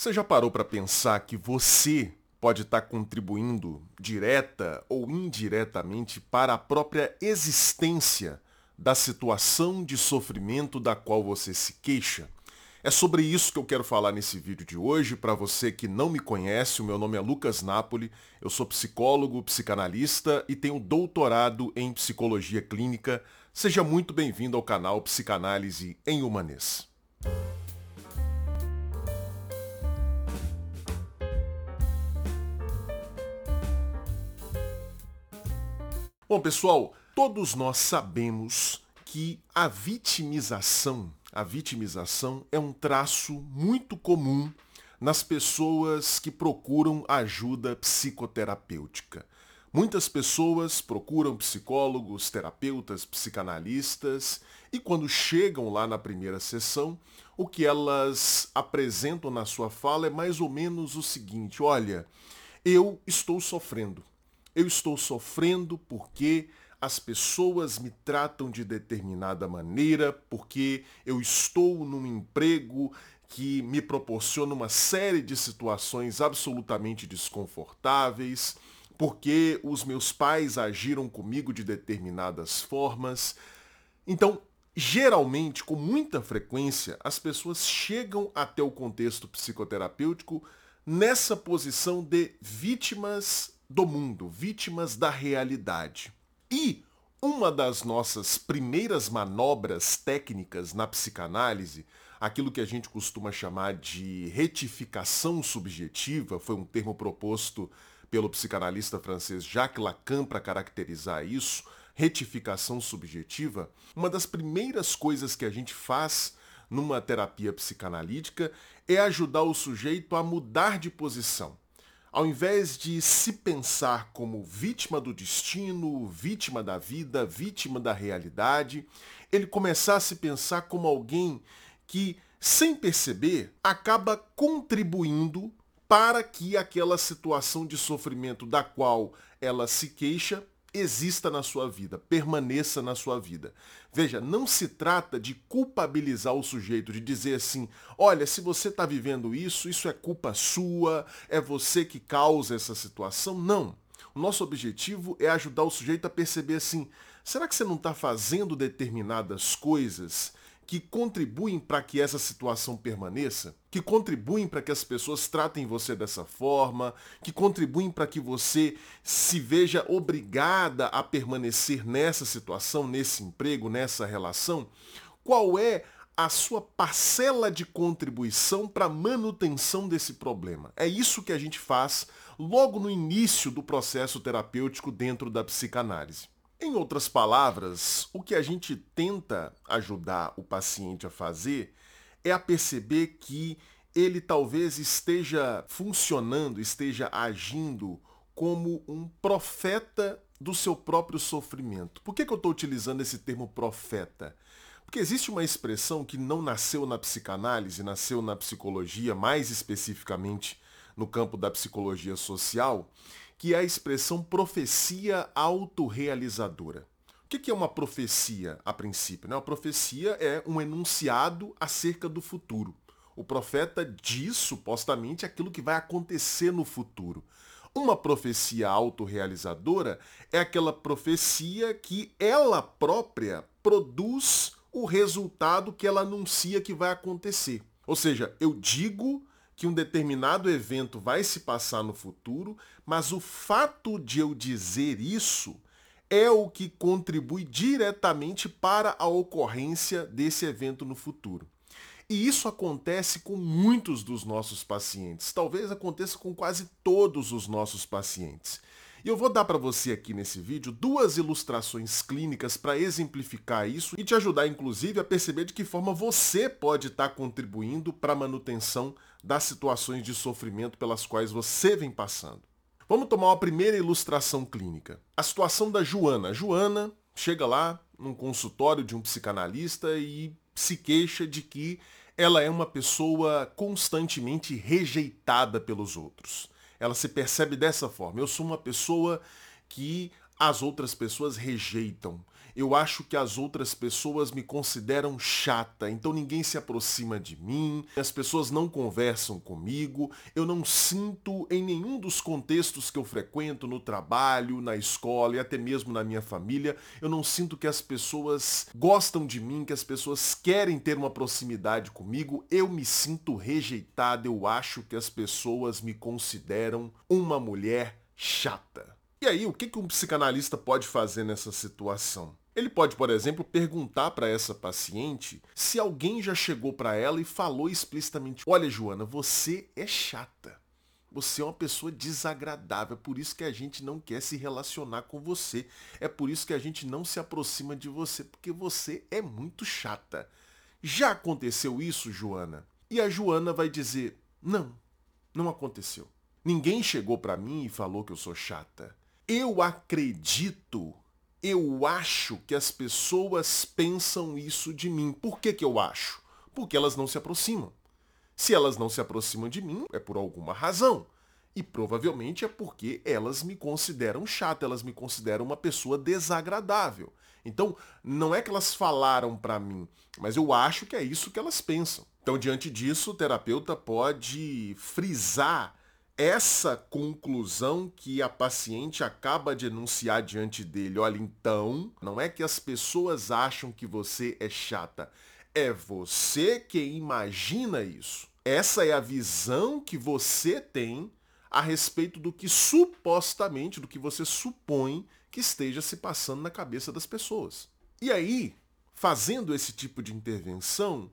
Você já parou para pensar que você pode estar contribuindo direta ou indiretamente para a própria existência da situação de sofrimento da qual você se queixa? É sobre isso que eu quero falar nesse vídeo de hoje. Para você que não me conhece, o meu nome é Lucas Napoli, eu sou psicólogo, psicanalista e tenho doutorado em psicologia clínica. Seja muito bem-vindo ao canal Psicanálise em Humanês. Bom, pessoal, todos nós sabemos que a vitimização, a vitimização é um traço muito comum nas pessoas que procuram ajuda psicoterapêutica. Muitas pessoas procuram psicólogos, terapeutas, psicanalistas e quando chegam lá na primeira sessão, o que elas apresentam na sua fala é mais ou menos o seguinte: olha, eu estou sofrendo. Eu estou sofrendo porque as pessoas me tratam de determinada maneira, porque eu estou num emprego que me proporciona uma série de situações absolutamente desconfortáveis, porque os meus pais agiram comigo de determinadas formas. Então, geralmente, com muita frequência, as pessoas chegam até o contexto psicoterapêutico nessa posição de vítimas do mundo, vítimas da realidade. E uma das nossas primeiras manobras técnicas na psicanálise, aquilo que a gente costuma chamar de retificação subjetiva, foi um termo proposto pelo psicanalista francês Jacques Lacan para caracterizar isso, retificação subjetiva, uma das primeiras coisas que a gente faz numa terapia psicanalítica é ajudar o sujeito a mudar de posição. Ao invés de se pensar como vítima do destino, vítima da vida, vítima da realidade, ele começar a se pensar como alguém que, sem perceber, acaba contribuindo para que aquela situação de sofrimento da qual ela se queixa exista na sua vida, permaneça na sua vida. Veja, não se trata de culpabilizar o sujeito, de dizer assim, olha, se você está vivendo isso, isso é culpa sua, é você que causa essa situação. Não. O nosso objetivo é ajudar o sujeito a perceber assim, será que você não está fazendo determinadas coisas que contribuem para que essa situação permaneça, que contribuem para que as pessoas tratem você dessa forma, que contribuem para que você se veja obrigada a permanecer nessa situação, nesse emprego, nessa relação? Qual é a sua parcela de contribuição para a manutenção desse problema? É isso que a gente faz logo no início do processo terapêutico dentro da psicanálise. Em outras palavras, o que a gente tenta ajudar o paciente a fazer é a perceber que ele talvez esteja funcionando, esteja agindo como um profeta do seu próprio sofrimento. Por que, que eu estou utilizando esse termo profeta? Porque existe uma expressão que não nasceu na psicanálise, nasceu na psicologia, mais especificamente no campo da psicologia social, que é a expressão profecia autorrealizadora. O que é uma profecia, a princípio? Uma profecia é um enunciado acerca do futuro. O profeta diz, supostamente, aquilo que vai acontecer no futuro. Uma profecia autorrealizadora é aquela profecia que ela própria produz o resultado que ela anuncia que vai acontecer. Ou seja, eu digo que um determinado evento vai se passar no futuro, mas o fato de eu dizer isso é o que contribui diretamente para a ocorrência desse evento no futuro. E isso acontece com muitos dos nossos pacientes, talvez aconteça com quase todos os nossos pacientes. E eu vou dar para você aqui nesse vídeo duas ilustrações clínicas para exemplificar isso e te ajudar inclusive a perceber de que forma você pode estar tá contribuindo para a manutenção das situações de sofrimento pelas quais você vem passando. Vamos tomar uma primeira ilustração clínica. A situação da Joana. Joana chega lá num consultório de um psicanalista e se queixa de que ela é uma pessoa constantemente rejeitada pelos outros ela se percebe dessa forma. Eu sou uma pessoa que as outras pessoas rejeitam. Eu acho que as outras pessoas me consideram chata, então ninguém se aproxima de mim, as pessoas não conversam comigo, eu não sinto em nenhum dos contextos que eu frequento, no trabalho, na escola e até mesmo na minha família, eu não sinto que as pessoas gostam de mim, que as pessoas querem ter uma proximidade comigo, eu me sinto rejeitado, eu acho que as pessoas me consideram uma mulher chata. E aí, o que, um psicanalista pode fazer nessa situação? Ele pode, por exemplo, perguntar para essa paciente se alguém já chegou para ela e falou explicitamente: Olha, Joana, você é chata. Você é uma pessoa desagradável, é por isso que a gente não quer se relacionar com você. É por isso que a gente não se aproxima de você, porque você é muito chata. Já aconteceu isso, Joana? E a Joana vai dizer: Não, não aconteceu. Ninguém chegou para mim e falou que eu sou chata. Eu acredito eu acho que as pessoas pensam isso de mim. Por que, que eu acho? Porque elas não se aproximam. Se elas não se aproximam de mim, é por alguma razão. E provavelmente é porque elas me consideram chata, elas me consideram uma pessoa desagradável. Então, não é que elas falaram para mim, mas eu acho que é isso que elas pensam. Então, diante disso, o terapeuta pode frisar essa conclusão que a paciente acaba de enunciar diante dele. Olha, então, não é que as pessoas acham que você é chata, é você que imagina isso. Essa é a visão que você tem a respeito do que supostamente, do que você supõe que esteja se passando na cabeça das pessoas. E aí, fazendo esse tipo de intervenção,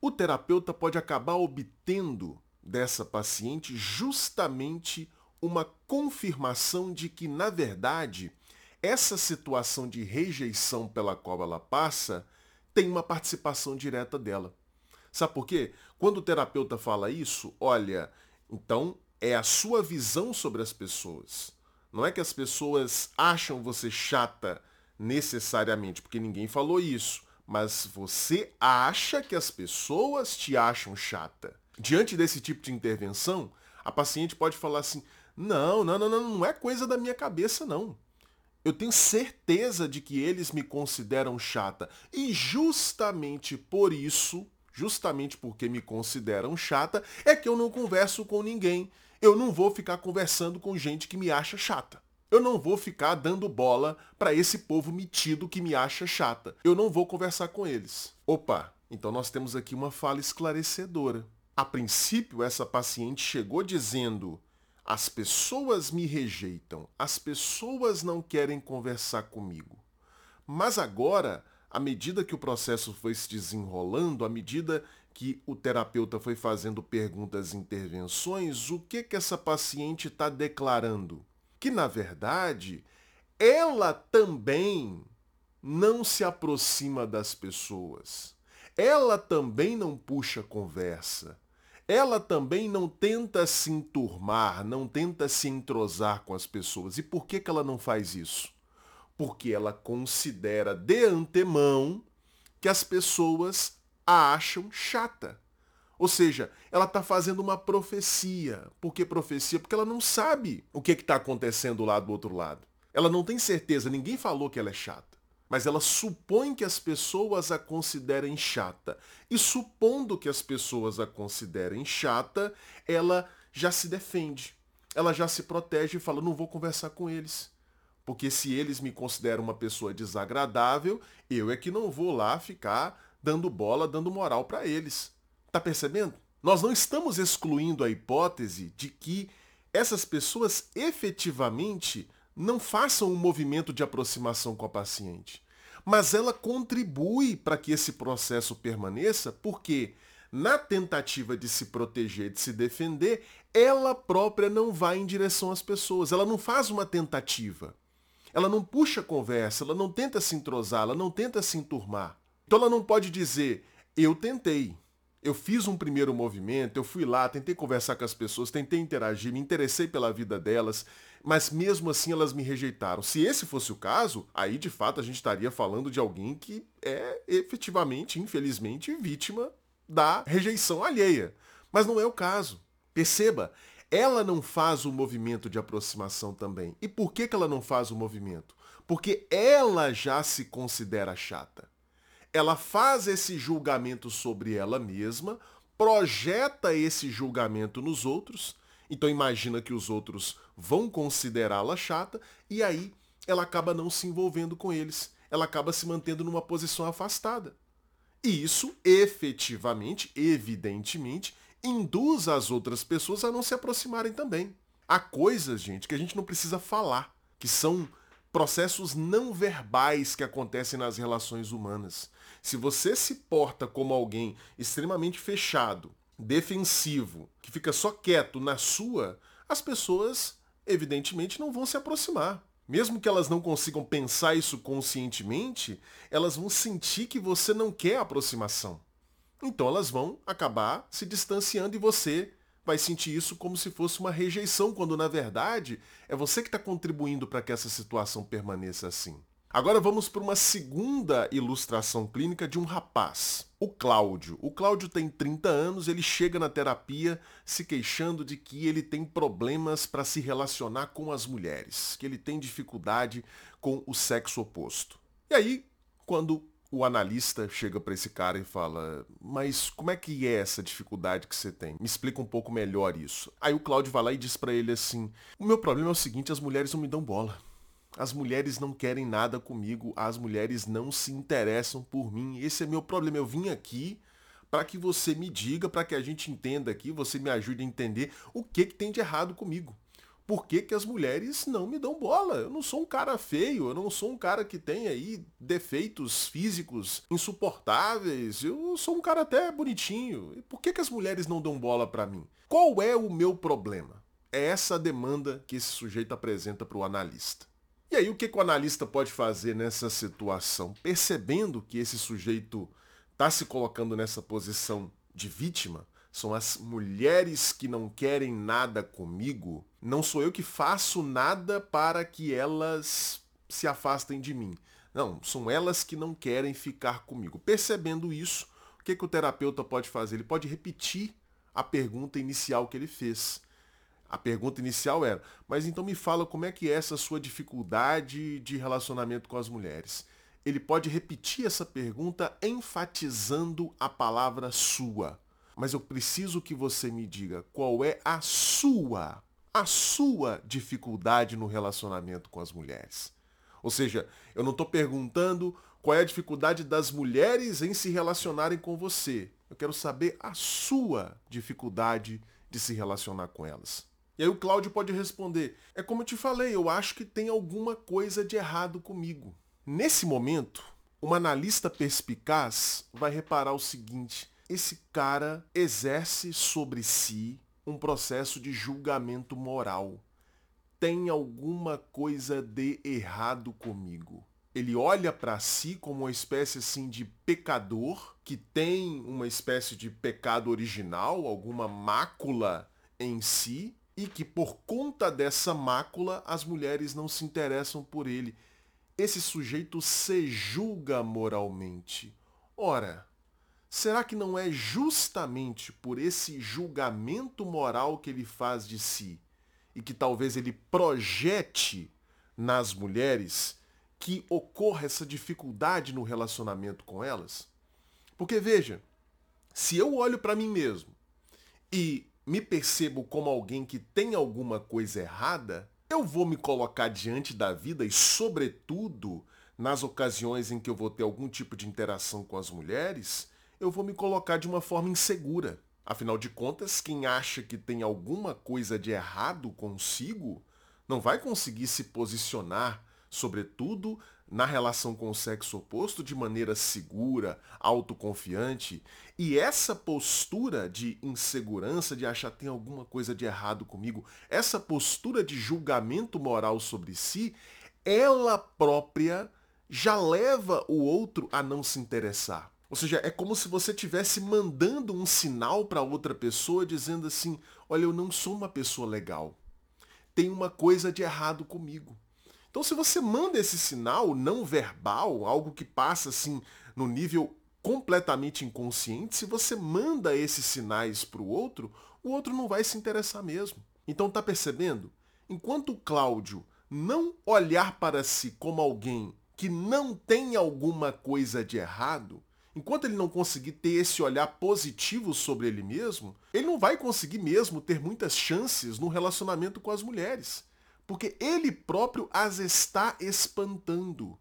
o terapeuta pode acabar obtendo dessa paciente justamente uma confirmação de que, na verdade, essa situação de rejeição pela qual ela passa tem uma participação direta dela. Sabe por quê? Quando o terapeuta fala isso, olha, então é a sua visão sobre as pessoas. Não é que as pessoas acham você chata necessariamente, porque ninguém falou isso, mas você acha que as pessoas te acham chata. Diante desse tipo de intervenção, a paciente pode falar assim: não, não, não, não, não é coisa da minha cabeça, não. Eu tenho certeza de que eles me consideram chata. E justamente por isso, justamente porque me consideram chata, é que eu não converso com ninguém. Eu não vou ficar conversando com gente que me acha chata. Eu não vou ficar dando bola para esse povo metido que me acha chata. Eu não vou conversar com eles. Opa, então nós temos aqui uma fala esclarecedora. A princípio, essa paciente chegou dizendo: as pessoas me rejeitam, as pessoas não querem conversar comigo. Mas agora, à medida que o processo foi se desenrolando, à medida que o terapeuta foi fazendo perguntas e intervenções, o que que essa paciente está declarando? Que na verdade ela também não se aproxima das pessoas. Ela também não puxa conversa ela também não tenta se enturmar, não tenta se entrosar com as pessoas. E por que, que ela não faz isso? Porque ela considera de antemão que as pessoas a acham chata. Ou seja, ela está fazendo uma profecia. Por que profecia? Porque ela não sabe o que está acontecendo lá do outro lado. Ela não tem certeza, ninguém falou que ela é chata mas ela supõe que as pessoas a considerem chata. E supondo que as pessoas a considerem chata, ela já se defende. Ela já se protege e fala: não vou conversar com eles. Porque se eles me consideram uma pessoa desagradável, eu é que não vou lá ficar dando bola, dando moral para eles. Tá percebendo? Nós não estamos excluindo a hipótese de que essas pessoas efetivamente não façam um movimento de aproximação com a paciente. Mas ela contribui para que esse processo permaneça, porque na tentativa de se proteger, de se defender, ela própria não vai em direção às pessoas. Ela não faz uma tentativa. Ela não puxa conversa, ela não tenta se entrosar, ela não tenta se enturmar. Então ela não pode dizer, eu tentei, eu fiz um primeiro movimento, eu fui lá, tentei conversar com as pessoas, tentei interagir, me interessei pela vida delas, mas mesmo assim elas me rejeitaram. Se esse fosse o caso, aí de fato a gente estaria falando de alguém que é efetivamente, infelizmente, vítima da rejeição alheia. Mas não é o caso. Perceba, ela não faz o movimento de aproximação também. E por que, que ela não faz o movimento? porque ela já se considera chata. Ela faz esse julgamento sobre ela mesma, projeta esse julgamento nos outros, então imagina que os outros vão considerá-la chata e aí ela acaba não se envolvendo com eles. Ela acaba se mantendo numa posição afastada. E isso efetivamente, evidentemente, induz as outras pessoas a não se aproximarem também. Há coisas, gente, que a gente não precisa falar, que são processos não verbais que acontecem nas relações humanas. Se você se porta como alguém extremamente fechado, defensivo, que fica só quieto na sua, as pessoas evidentemente não vão se aproximar. Mesmo que elas não consigam pensar isso conscientemente, elas vão sentir que você não quer aproximação. Então elas vão acabar se distanciando e você vai sentir isso como se fosse uma rejeição, quando na verdade é você que está contribuindo para que essa situação permaneça assim. Agora vamos para uma segunda ilustração clínica de um rapaz, o Cláudio. O Cláudio tem 30 anos, ele chega na terapia se queixando de que ele tem problemas para se relacionar com as mulheres, que ele tem dificuldade com o sexo oposto. E aí, quando o analista chega para esse cara e fala: Mas como é que é essa dificuldade que você tem? Me explica um pouco melhor isso. Aí o Cláudio vai lá e diz para ele assim: O meu problema é o seguinte, as mulheres não me dão bola. As mulheres não querem nada comigo, as mulheres não se interessam por mim. Esse é meu problema. Eu vim aqui para que você me diga, para que a gente entenda aqui, você me ajude a entender o que, que tem de errado comigo. Por que, que as mulheres não me dão bola? Eu não sou um cara feio, eu não sou um cara que tem aí defeitos físicos insuportáveis, eu sou um cara até bonitinho. E por que, que as mulheres não dão bola para mim? Qual é o meu problema? É essa demanda que esse sujeito apresenta para o analista. E aí o que, que o analista pode fazer nessa situação? Percebendo que esse sujeito está se colocando nessa posição de vítima, são as mulheres que não querem nada comigo, não sou eu que faço nada para que elas se afastem de mim. Não, são elas que não querem ficar comigo. Percebendo isso, o que, que o terapeuta pode fazer? Ele pode repetir a pergunta inicial que ele fez. A pergunta inicial era, mas então me fala como é que é essa sua dificuldade de relacionamento com as mulheres. Ele pode repetir essa pergunta enfatizando a palavra sua. Mas eu preciso que você me diga qual é a sua, a sua dificuldade no relacionamento com as mulheres. Ou seja, eu não estou perguntando qual é a dificuldade das mulheres em se relacionarem com você. Eu quero saber a sua dificuldade de se relacionar com elas. E aí o Cláudio pode responder: É como eu te falei, eu acho que tem alguma coisa de errado comigo. Nesse momento, uma analista perspicaz vai reparar o seguinte: esse cara exerce sobre si um processo de julgamento moral. Tem alguma coisa de errado comigo. Ele olha para si como uma espécie assim de pecador que tem uma espécie de pecado original, alguma mácula em si, e que por conta dessa mácula as mulheres não se interessam por ele. Esse sujeito se julga moralmente. Ora, será que não é justamente por esse julgamento moral que ele faz de si e que talvez ele projete nas mulheres que ocorre essa dificuldade no relacionamento com elas? Porque veja, se eu olho para mim mesmo e me percebo como alguém que tem alguma coisa errada, eu vou me colocar diante da vida e, sobretudo, nas ocasiões em que eu vou ter algum tipo de interação com as mulheres, eu vou me colocar de uma forma insegura. Afinal de contas, quem acha que tem alguma coisa de errado consigo não vai conseguir se posicionar, sobretudo na relação com o sexo oposto de maneira segura, autoconfiante. E essa postura de insegurança, de achar tem alguma coisa de errado comigo, essa postura de julgamento moral sobre si, ela própria já leva o outro a não se interessar. Ou seja, é como se você estivesse mandando um sinal para outra pessoa dizendo assim: olha, eu não sou uma pessoa legal. Tem uma coisa de errado comigo. Então, se você manda esse sinal não verbal, algo que passa assim no nível completamente inconsciente, se você manda esses sinais para o outro, o outro não vai se interessar mesmo. Então, tá percebendo? Enquanto o Cláudio não olhar para si como alguém que não tem alguma coisa de errado, enquanto ele não conseguir ter esse olhar positivo sobre ele mesmo, ele não vai conseguir mesmo ter muitas chances no relacionamento com as mulheres. Porque ele próprio as está espantando.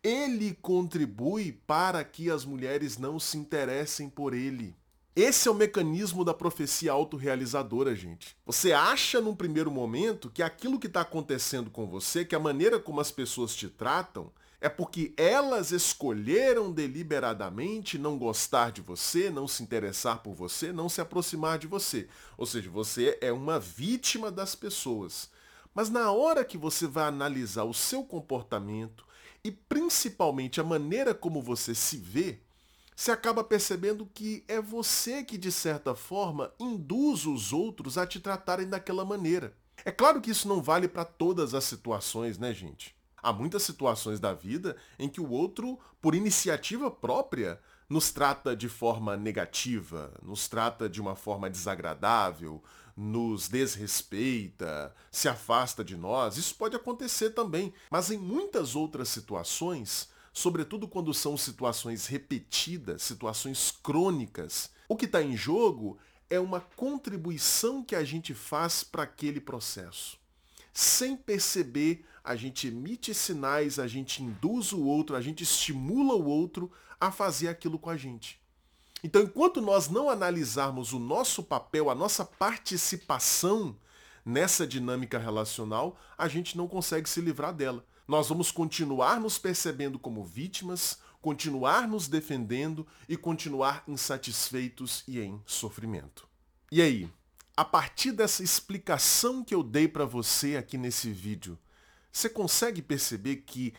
Ele contribui para que as mulheres não se interessem por ele. Esse é o mecanismo da profecia autorrealizadora, gente. Você acha num primeiro momento que aquilo que está acontecendo com você, que a maneira como as pessoas te tratam, é porque elas escolheram deliberadamente não gostar de você, não se interessar por você, não se aproximar de você. Ou seja, você é uma vítima das pessoas. Mas na hora que você vai analisar o seu comportamento e principalmente a maneira como você se vê, você acaba percebendo que é você que, de certa forma, induz os outros a te tratarem daquela maneira. É claro que isso não vale para todas as situações, né, gente? Há muitas situações da vida em que o outro, por iniciativa própria, nos trata de forma negativa, nos trata de uma forma desagradável, nos desrespeita, se afasta de nós. Isso pode acontecer também, mas em muitas outras situações, sobretudo quando são situações repetidas, situações crônicas. O que está em jogo é uma contribuição que a gente faz para aquele processo. Sem perceber, a gente emite sinais, a gente induz o outro, a gente estimula o outro a fazer aquilo com a gente. Então, enquanto nós não analisarmos o nosso papel, a nossa participação nessa dinâmica relacional, a gente não consegue se livrar dela nós vamos continuar nos percebendo como vítimas, continuar nos defendendo e continuar insatisfeitos e em sofrimento. E aí, a partir dessa explicação que eu dei para você aqui nesse vídeo, você consegue perceber que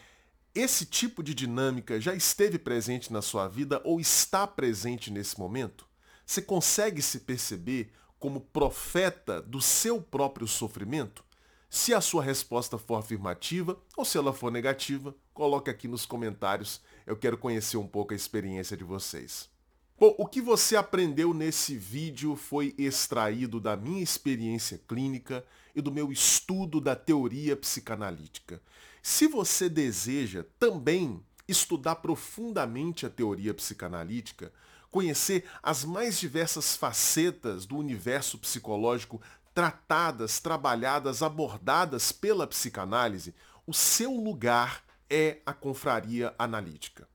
esse tipo de dinâmica já esteve presente na sua vida ou está presente nesse momento? Você consegue se perceber como profeta do seu próprio sofrimento? Se a sua resposta for afirmativa ou se ela for negativa, coloque aqui nos comentários. Eu quero conhecer um pouco a experiência de vocês. Bom, o que você aprendeu nesse vídeo foi extraído da minha experiência clínica e do meu estudo da teoria psicanalítica. Se você deseja também estudar profundamente a teoria psicanalítica, conhecer as mais diversas facetas do universo psicológico tratadas, trabalhadas, abordadas pela psicanálise, o seu lugar é a confraria analítica.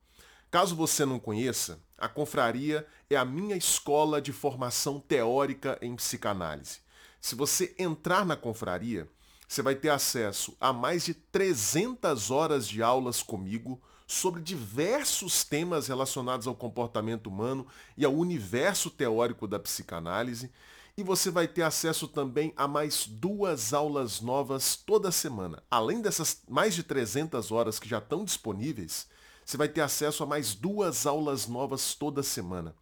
Caso você não conheça, a confraria é a minha escola de formação teórica em psicanálise. Se você entrar na confraria, você vai ter acesso a mais de 300 horas de aulas comigo sobre diversos temas relacionados ao comportamento humano e ao universo teórico da psicanálise e você vai ter acesso também a mais duas aulas novas toda semana. Além dessas mais de 300 horas que já estão disponíveis, você vai ter acesso a mais duas aulas novas toda semana.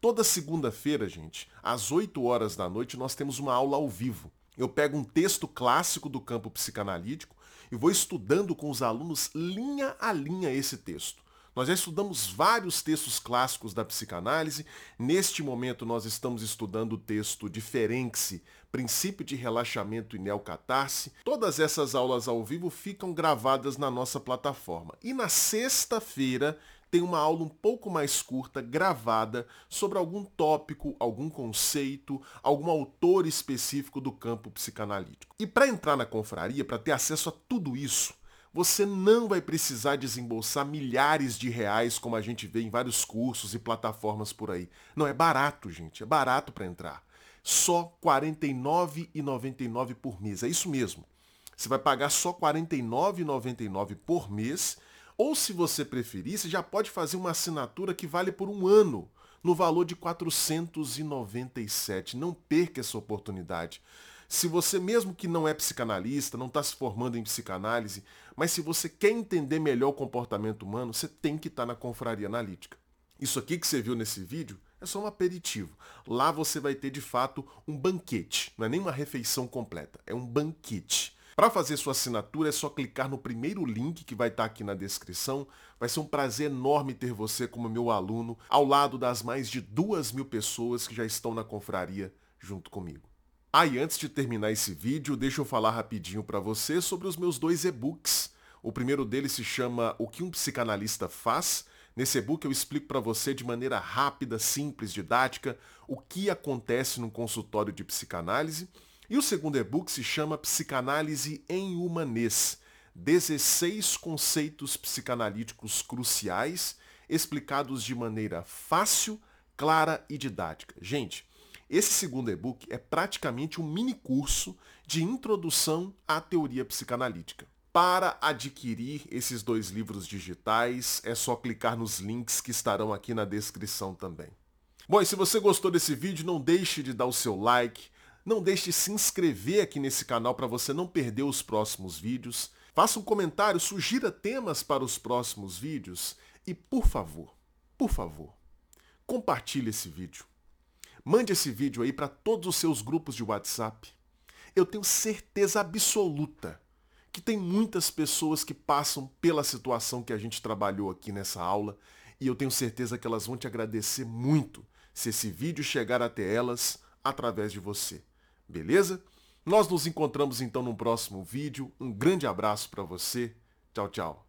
Toda segunda-feira, gente, às 8 horas da noite, nós temos uma aula ao vivo. Eu pego um texto clássico do campo psicanalítico e vou estudando com os alunos linha a linha esse texto. Nós já estudamos vários textos clássicos da psicanálise. Neste momento, nós estamos estudando o texto de Ferenczi, Princípio de Relaxamento e Neocatarse. Todas essas aulas ao vivo ficam gravadas na nossa plataforma. E na sexta-feira, tem uma aula um pouco mais curta, gravada, sobre algum tópico, algum conceito, algum autor específico do campo psicanalítico. E para entrar na confraria, para ter acesso a tudo isso, você não vai precisar desembolsar milhares de reais como a gente vê em vários cursos e plataformas por aí. Não, é barato, gente. É barato para entrar. Só R$ 49,99 por mês. É isso mesmo. Você vai pagar só R$ 49,99 por mês. Ou se você preferir, você já pode fazer uma assinatura que vale por um ano, no valor de R$ 497. Não perca essa oportunidade. Se você, mesmo que não é psicanalista, não está se formando em psicanálise, mas se você quer entender melhor o comportamento humano, você tem que estar tá na confraria analítica. Isso aqui que você viu nesse vídeo é só um aperitivo. Lá você vai ter de fato um banquete, não é nem uma refeição completa, é um banquete. Para fazer sua assinatura é só clicar no primeiro link que vai estar tá aqui na descrição. Vai ser um prazer enorme ter você como meu aluno, ao lado das mais de duas mil pessoas que já estão na confraria junto comigo. Ah, antes de terminar esse vídeo, deixa eu falar rapidinho para você sobre os meus dois e-books. O primeiro deles se chama O que um psicanalista faz. Nesse e-book eu explico para você de maneira rápida, simples, didática, o que acontece num consultório de psicanálise. E o segundo e-book se chama Psicanálise em Humanês. 16 conceitos psicanalíticos cruciais, explicados de maneira fácil, clara e didática. Gente, esse segundo e-book é praticamente um mini curso de introdução à teoria psicanalítica. Para adquirir esses dois livros digitais, é só clicar nos links que estarão aqui na descrição também. Bom, e se você gostou desse vídeo, não deixe de dar o seu like, não deixe de se inscrever aqui nesse canal para você não perder os próximos vídeos. Faça um comentário, sugira temas para os próximos vídeos e, por favor, por favor, compartilhe esse vídeo. Mande esse vídeo aí para todos os seus grupos de WhatsApp. Eu tenho certeza absoluta que tem muitas pessoas que passam pela situação que a gente trabalhou aqui nessa aula e eu tenho certeza que elas vão te agradecer muito se esse vídeo chegar até elas através de você. Beleza? Nós nos encontramos então no próximo vídeo. Um grande abraço para você. Tchau, tchau.